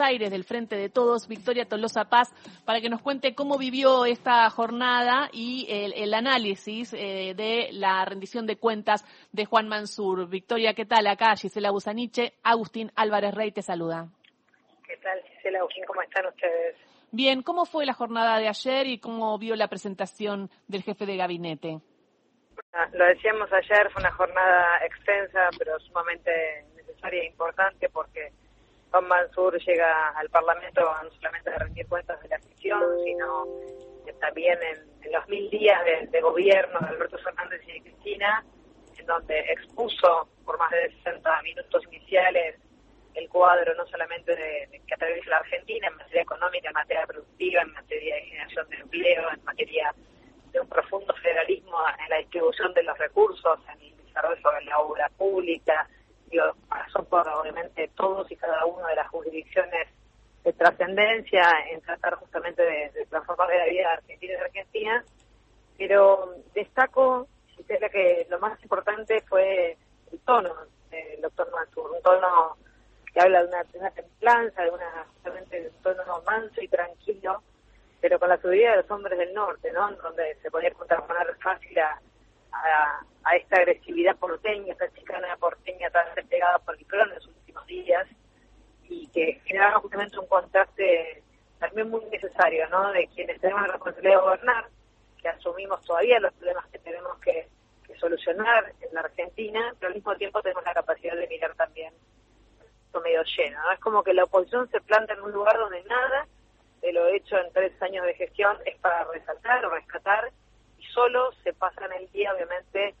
Aires del Frente de Todos, Victoria Tolosa Paz, para que nos cuente cómo vivió esta jornada y el, análisis eh, de la rendición de cuentas de Juan Mansur. Victoria, ¿qué tal? Acá Gisela Busaniche, Agustín Álvarez Rey te saluda. ¿Qué tal, Gisela Agustín? ¿Cómo están ustedes? Bien, ¿cómo fue la jornada de ayer y cómo vio la presentación del jefe de gabinete? Lo decíamos ayer, fue una jornada extensa, pero sumamente necesaria e importante porque Juan Mansur llega al Parlamento no solamente a rendir cuentas de la gestión, sino también en, los mil días de, gobierno de Alberto Fernández y de Cristina, en donde expuso por más de 60 minutos iniciales el cuadro no solamente de, que atraviesa la Argentina en materia económica, en materia productiva, en materia de generación de empleo, en materia de un profundo federalismo en la distribución de los recursos, en el desarrollo de la obra pública, pasó por obviamente todos y cada uno de las jurisdicciones de trascendencia en tratar justamente de, transformar la vida de Argentina de Argentina, pero destaco, que lo más importante fue el tono del doctor Mansur, un tono que habla de una, templanza, de una justamente un tono manso y tranquilo, pero con la seguridad de los hombres del norte, ¿no? Donde se podía contraponer fácil a, a, esta agresividad porteña, esta chicana porteña tan despegada por el en los últimos días y que generaba justamente un contraste también muy necesario, ¿no? De quienes tenemos la responsabilidad de gobernar, que asumimos todavía los problemas que tenemos que, solucionar en la Argentina, pero al mismo tiempo tenemos la capacidad de mirar también esto medio lleno, ¿no? Es como que la oposición se planta en un lugar donde nada de lo hecho en tres años de gestión es para resaltar o rescatar solo se pasan el día, obviamente,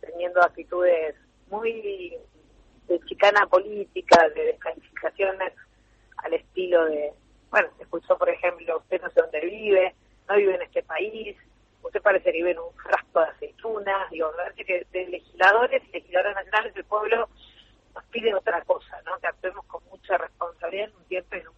teniendo actitudes muy de chicana política, de descalificaciones al estilo de, bueno, se escuchó, por ejemplo, usted no sé dónde vive, no vive en este país, usted parece que vive en un frasco de aceitunas, digo, parece que de legisladores y legisladores nacionales del pueblo nos pide otra cosa, ¿no? Que actuemos con mucha responsabilidad en un tiempo y en un.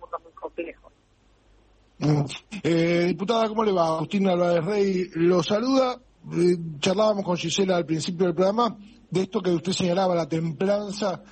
Eh, diputada, ¿cómo le va? Agustín Álvarez Rey lo saluda. Eh, charlábamos con Gisela al principio del programa de esto que usted señalaba, la templanza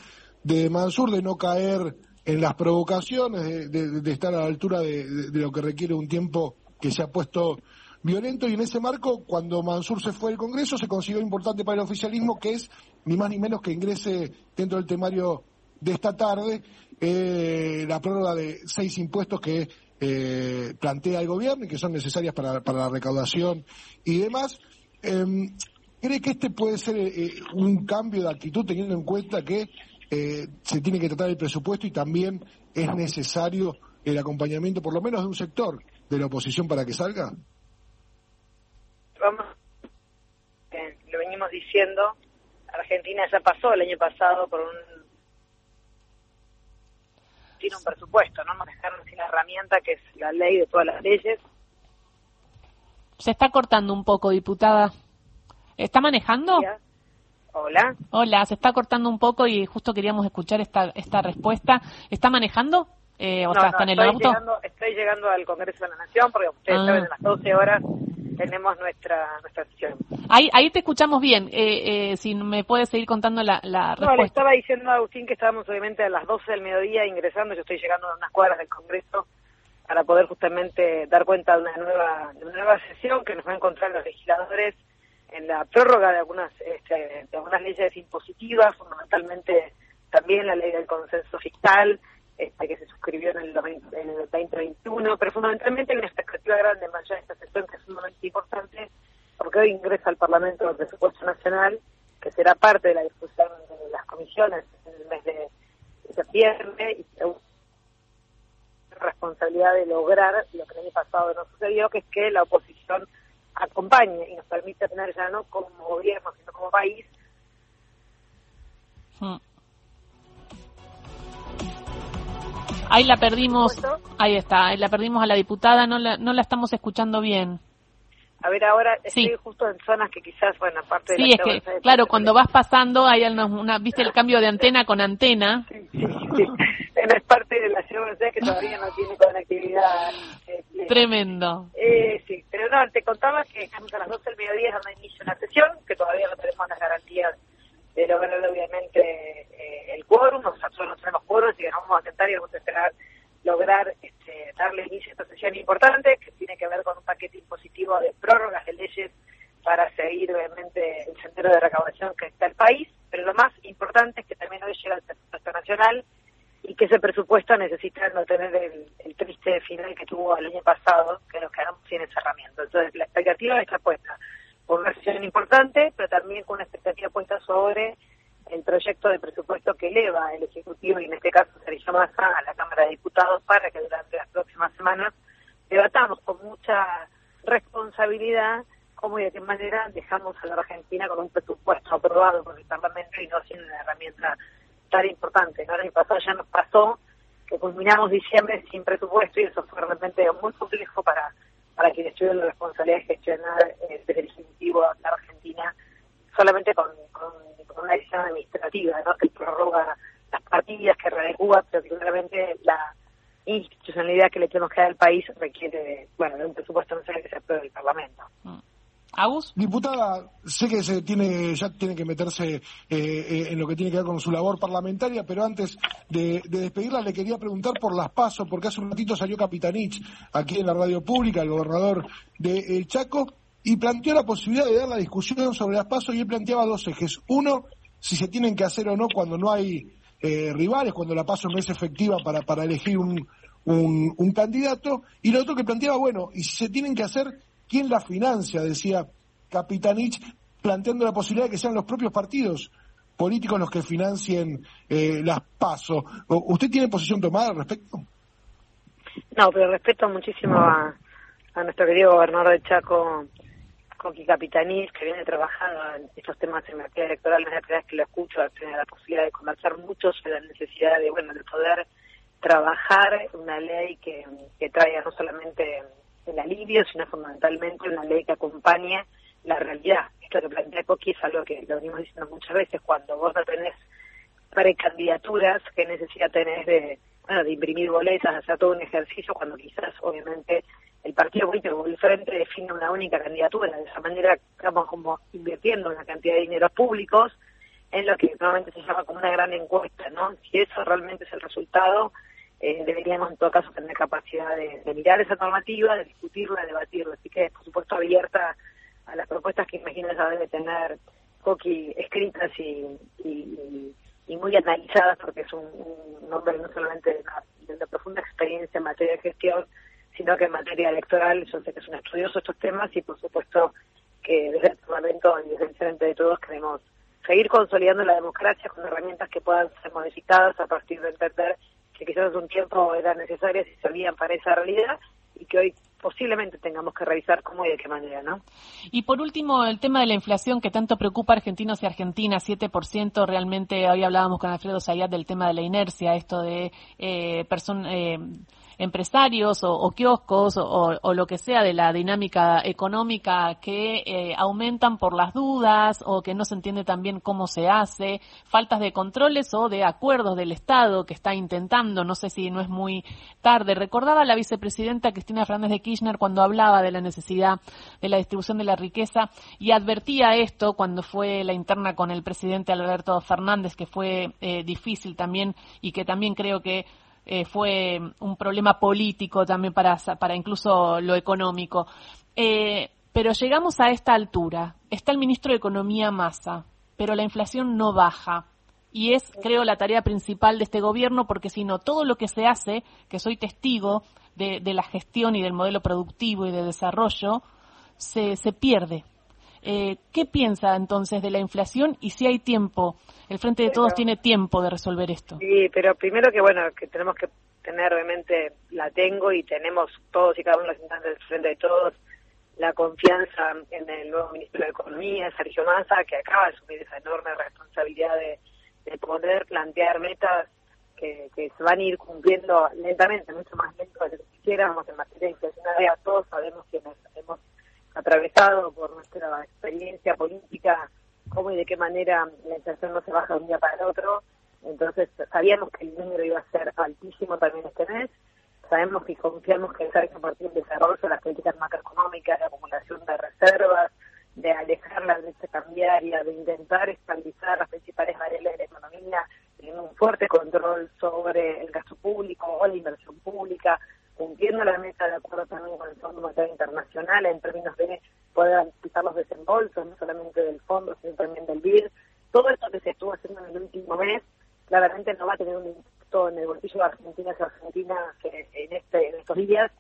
de Mansur, de no caer en las provocaciones, de, estar a la altura de, lo que requiere un tiempo que se ha puesto violento. Y en ese marco, cuando Mansur se fue del Congreso, se consiguió importante para el oficialismo, que es ni más ni menos que ingrese dentro del temario de esta tarde eh, la prórroga de seis impuestos que eh, plantea el gobierno y que son necesarias para, para la recaudación y demás. Em, ¿Cree que este puede ser eh, un cambio de actitud teniendo en cuenta que eh, se tiene que tratar el presupuesto y también es necesario el acompañamiento, por lo menos de un sector de la oposición para que salga? Vamos, lo venimos diciendo, Argentina ya pasó el año pasado por un tiene un presupuesto, no dejaron sin la herramienta que es la ley de todas las leyes. Se está cortando un poco, diputada. ¿Está manejando? Hola. Hola, se está cortando un poco y justo queríamos escuchar esta esta respuesta. ¿Está manejando? Eh, o sea, ¿está en el auto? Llegando, estoy llegando al Congreso de la Nación porque ustedes ah. saben, a las 12 horas tenemos nuestra nuestra sesión. Ahí, ahí te escuchamos bien. Eh, eh, si me puedes seguir contando la, la respuesta. No, le estaba diciendo a Agustín que estábamos obviamente a las 12 del mediodía ingresando. Yo estoy llegando a unas cuadras del Congreso para poder justamente dar cuenta de una nueva de una nueva sesión que nos va a encontrar los legisladores en la prórroga de algunas este, de algunas leyes impositivas, fundamentalmente también la ley del consenso fiscal, este, que se suscribió en el, en el 2021, pero fundamentalmente hay una expectativa grande más de esta sesión que es sumamente importante, porque hoy ingresa al Parlamento el presupuesto nacional, que será parte de la discusión de las comisiones en el mes de, septiembre, y responsabilidad de lograr lo que el año pasado no sucedió, que es que la oposición acompañe y nos permite tener ya no como gobierno, sino como país. Hmm. Ahí la perdimos, ahí está, ahí la perdimos a la diputada, no la, no la estamos escuchando bien. A ver, ahora estoy justo en zonas que quizás, bueno, aparte de Sí, es que, claro, cuando vas pasando, hay una, viste el cambio de antena con antena. Sí, sí, sí. es parte de la ciudad que todavía no tiene conectividad. Este, Tremendo. Eh, sí, pero no, te contaba que estamos a las 12 del mediodía es donde inicia una sesión, que todavía no tenemos las garantías de lograr obviamente el quórum, nosotros no tenemos quórum, así que vamos a intentar y vamos a esperar lograr este, darle inicio a esta sesión importante que tiene que ver con un paquete impositivo de prórrogas de leyes para seguir obviamente el sendero de recaudación que está el país, pero lo más importante es que también hoy llega el presupuesto nacional y que ese presupuesto necesita no tener el, triste final que tuvo el año pasado, que nos quedamos sin esa herramienta. Entonces la expectativa está puesta por una sesión importante, pero también con una expectativa puesta sobre el proyecto de presupuesto que eleva el Ejecutivo y en este caso Sergio Massa a la Cámara de Diputados para que durante las próximas semanas debatamos con mucha responsabilidad cómo y de qué manera dejamos a la Argentina con un presupuesto aprobado por el Parlamento y no sin una herramienta tan importante. ¿no? El año pasado ya nos pasó que culminamos diciembre sin presupuesto y eso fue realmente muy complejo para, para quienes tuvieron la responsabilidad de gestionar eh, desde el Ejecutivo la Argentina solamente con, administrativa, ¿no? que prorroga las partidas, que readecúa, pero claramente la institucionalidad que le tenemos que dar al país requiere bueno, de un presupuesto nacional que se apruebe el Parlamento. Mm. Agus. Diputada, sé que se tiene, ya tiene que meterse eh, eh, en lo que tiene que ver con su labor parlamentaria, pero antes de, despedirla le quería preguntar por las pasos, porque hace un ratito salió Capitanich aquí en la radio pública, el gobernador de Chaco, y planteó la posibilidad de dar la discusión sobre las pasos y él planteaba dos ejes. Uno, si se tienen que hacer o no cuando no hay eh, rivales, cuando la paso no es efectiva para, para elegir un, un, candidato, y lo otro que planteaba, bueno, y si se tienen que hacer ¿Quién la financia? Decía Capitanich, planteando la posibilidad de que sean los propios partidos políticos los que financien eh, las pasos. ¿Usted tiene posición tomada al respecto? No, pero respeto muchísimo a, nuestro querido gobernador de Chaco, Coqui Capitanich, que viene trabajando en estos temas en materia electoral. Es la primera vez que lo escucho, tiene la posibilidad de conversar mucho sobre la necesidad de, bueno, de poder trabajar una ley que, que traiga no solamente el alivio, sino fundamentalmente una ley que acompañe la realidad. Esto que plantea Coqui es algo que lo venimos diciendo muchas veces, cuando vos no tenés precandidaturas, que necesidad tenés de, de imprimir boletas, hacer todo un ejercicio, cuando quizás, obviamente, el partido político o el frente define una única candidatura. De esa manera estamos como invirtiendo una cantidad de dinero públicos en lo que normalmente se llama como una gran encuesta, ¿no? Si eso realmente es el resultado, eh, deberíamos en todo caso tener capacidad de, mirar esa normativa, de discutirla, de debatirla. Así que, por supuesto, abierta a las propuestas que imagino ya debe tener Coqui escritas y, muy analizadas, porque es un, hombre no solamente de una, profunda experiencia en materia de gestión, sino que en materia electoral, yo sé que es un estudioso de estos temas y, por supuesto, que desde el Parlamento y desde el frente de todos queremos seguir consolidando la democracia con herramientas que puedan ser modificadas a partir de entender que quizás hace un tiempo eran necesarias y servían para esa realidad y que hoy posiblemente tengamos que revisar cómo y de qué manera, ¿no? Y por último, el tema de la inflación que tanto preocupa a argentinos y argentinas, 7%, realmente hoy hablábamos con Alfredo Sayat del tema de la inercia, esto de eh, personas... Eh, empresarios o, kioscos o, lo que sea de la dinámica económica que eh, aumentan por las dudas o que no se entiende también cómo se hace, faltas de controles o de acuerdos del Estado que está intentando, no sé si no es muy tarde. Recordaba la vicepresidenta Cristina Fernández de Kirchner cuando hablaba de la necesidad de la distribución de la riqueza y advertía esto cuando fue la interna con el presidente Alberto Fernández, que fue eh, difícil también y que también creo que eh, fue un problema político también para, para incluso lo económico. Eh, pero llegamos a esta altura. Está el ministro de Economía Massa, pero la inflación no baja. Y es, creo, la tarea principal de este gobierno, porque si no, todo lo que se hace, que soy testigo de, de la gestión y del modelo productivo y de desarrollo, se, se pierde. Eh, ¿Qué piensa entonces de la inflación y si hay tiempo? El Frente de Todos tiene tiempo de resolver esto. Sí, pero primero que bueno, que tenemos que tener, obviamente, la tengo y tenemos todos y cada uno de los instantes del Frente de Todos la confianza en el nuevo ministro de Economía, Sergio Massa, que acaba de asumir esa enorme responsabilidad de, poder plantear metas que, se van a ir cumpliendo lentamente, mucho más lento de lo que quisiéramos en materia inflacionaria. Todos sabemos que hemos atravesado por nuestra experiencia política, cómo y de qué manera la inflación no se baja de un día para el otro. Entonces sabíamos que el número iba a ser altísimo también este mes. Sabemos que confiamos que a partir del desarrollo de las políticas macroeconómicas, de acumulación de reservas, de alejar la brecha cambiaria, de intentar estabilizar las principales variables de la economía, teniendo un fuerte control sobre el gasto público o la inversión pública, cumpliendo la meta de acuerdo también con el Fondo Monetario Internacional en términos de poder anticipar los desembolsos, no solamente del fondo, sino también del BID. Todo esto que se estuvo haciendo en el último mes, claramente no va a tener un impacto en el bolsillo de Argentina y Argentina en, este, en estos días,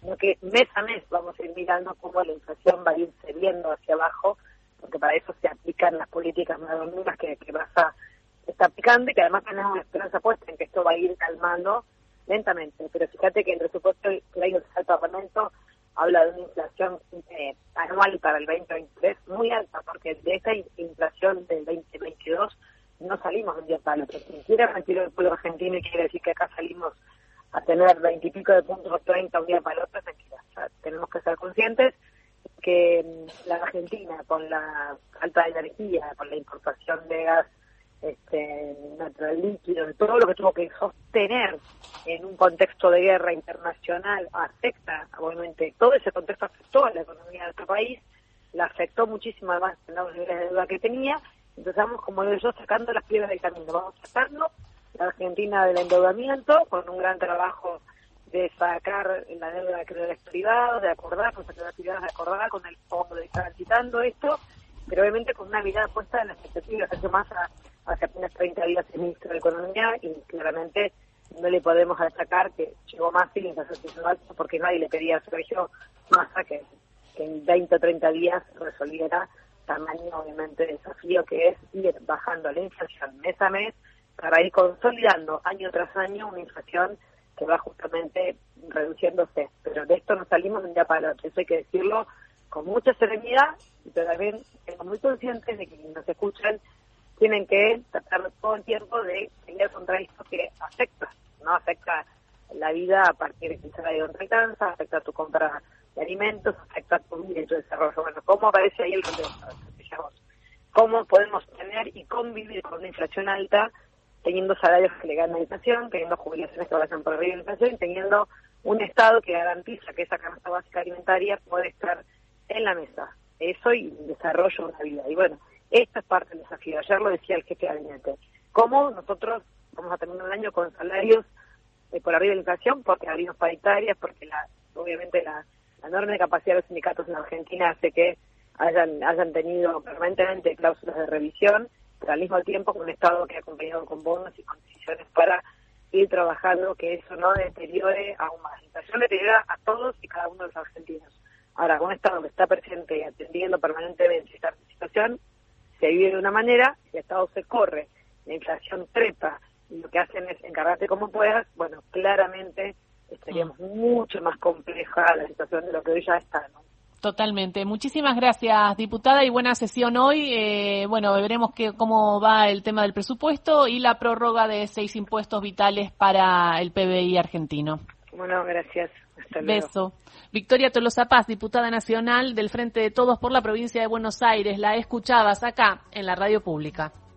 sino que mes a mes vamos a ir mirando cómo la inflación va a irse viendo hacia abajo, porque para eso se aplican las políticas más que, que a está aplicando y que además tenemos una esperanza puesta en que esto va a ir calmando lentamente. Pero fíjate que el presupuesto que ha ido al Parlamento habla de una inflación eh, anual para el 2023 muy alta, porque de esta inflación del 2022 no salimos un día para otro. Si quiere retirar el pueblo argentino y quiere decir que acá salimos a tener veintipico de puntos 30 un día para el otro, mentira. tenemos que ser conscientes que mm, la Argentina, con la falta de energía, con la importación de gas este, natural líquido, de todo lo que tuvo que sostener en un contexto de guerra internacional, afecta, obviamente, todo ese contexto afectó a la economía de nuestro país, la afectó muchísimo más en los niveles de deuda que tenía, vamos, como yo, sacando las piedras del camino, vamos sacando la Argentina del endeudamiento con un gran trabajo de sacar la deuda de créditos privados, de acordar con secretarios privados, de acordar con el fondo, de estar citando esto, pero obviamente con una mirada puesta en las expectativas. Hace más hace apenas 30 días el ministro de Economía y claramente no le podemos destacar que llegó más sin inflación alta porque nadie le pedía a Sergio Massa que, que en 20 o 30 días resolviera tamaño obviamente desafío que es ir bajando la inflación mes a mes para ir consolidando año tras año una inflación que va justamente reduciéndose. Pero de esto no salimos de un día para otro, eso hay que decirlo con mucha serenidad, pero también somos muy conscientes de que nos escuchan tienen que tratar todo el tiempo de pelear contra esto que afecta, ¿no? Afecta la vida a partir de que se la alcanza, afecta tu compra de alimentos, afecta tu vida y tu desarrollo. Bueno, ¿cómo aparece ahí el contexto? ¿Cómo podemos tener y convivir con una inflación alta teniendo salarios que le ganan la inflación, teniendo jubilaciones que vayan por arriba de la inflación y teniendo un Estado que garantiza que esa canasta básica alimentaria puede estar en la mesa. Eso y desarrollo de una vida. Y bueno, esta es parte del desafío. Ayer lo decía el jefe de gabinete. ¿Cómo nosotros vamos a terminar un año con salarios eh, por arriba de la inflación? Porque abrimos paritarias, porque la, obviamente la, enorme capacidad de los sindicatos en Argentina hace que hayan, hayan tenido permanentemente cláusulas de revisión pero al mismo tiempo con un Estado que ha acompañado con bonos y con decisiones para ir trabajando que eso no deteriore aún más. La inflación deteriora a todos y cada uno de los argentinos. Ahora, con un Estado que está presente y atendiendo permanentemente esta situación, se vive de una manera, si el Estado se corre, la inflación trepa y lo que hacen es encargarte como puedas, bueno, claramente estaríamos mm. mucho más compleja la situación de lo que hoy ya está, ¿no? Totalmente. Muchísimas gracias, diputada, y buena sesión hoy. Eh, bueno, veremos que, cómo va el tema del presupuesto y la prórroga de seis impuestos vitales para el PBI argentino. Bueno, gracias. Beso. Victoria Tolosa Paz, diputada nacional del Frente de Todos por la provincia de Buenos Aires. La escuchabas acá en la radio pública.